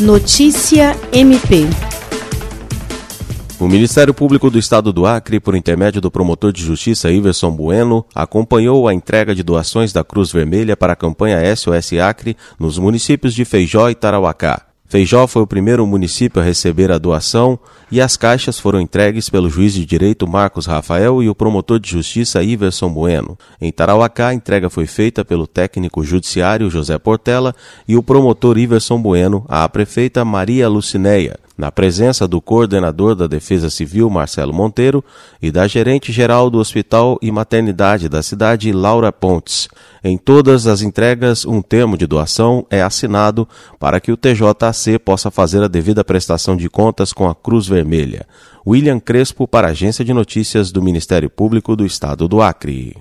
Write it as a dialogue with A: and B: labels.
A: Notícia MP.
B: O Ministério Público do Estado do Acre, por intermédio do promotor de justiça Iverson Bueno, acompanhou a entrega de doações da Cruz Vermelha para a campanha SOS Acre nos municípios de Feijó e Tarauacá. Feijó foi o primeiro município a receber a doação e as caixas foram entregues pelo juiz de direito Marcos Rafael e o promotor de justiça Iverson Bueno. Em Tarauacá, a entrega foi feita pelo técnico judiciário José Portela e o promotor Iverson Bueno à prefeita Maria Lucinéia na presença do coordenador da Defesa Civil, Marcelo Monteiro, e da gerente-geral do Hospital e Maternidade da cidade, Laura Pontes. Em todas as entregas, um termo de doação é assinado para que o TJC possa fazer a devida prestação de contas com a Cruz Vermelha. William Crespo, para a Agência de Notícias do Ministério Público do Estado do Acre.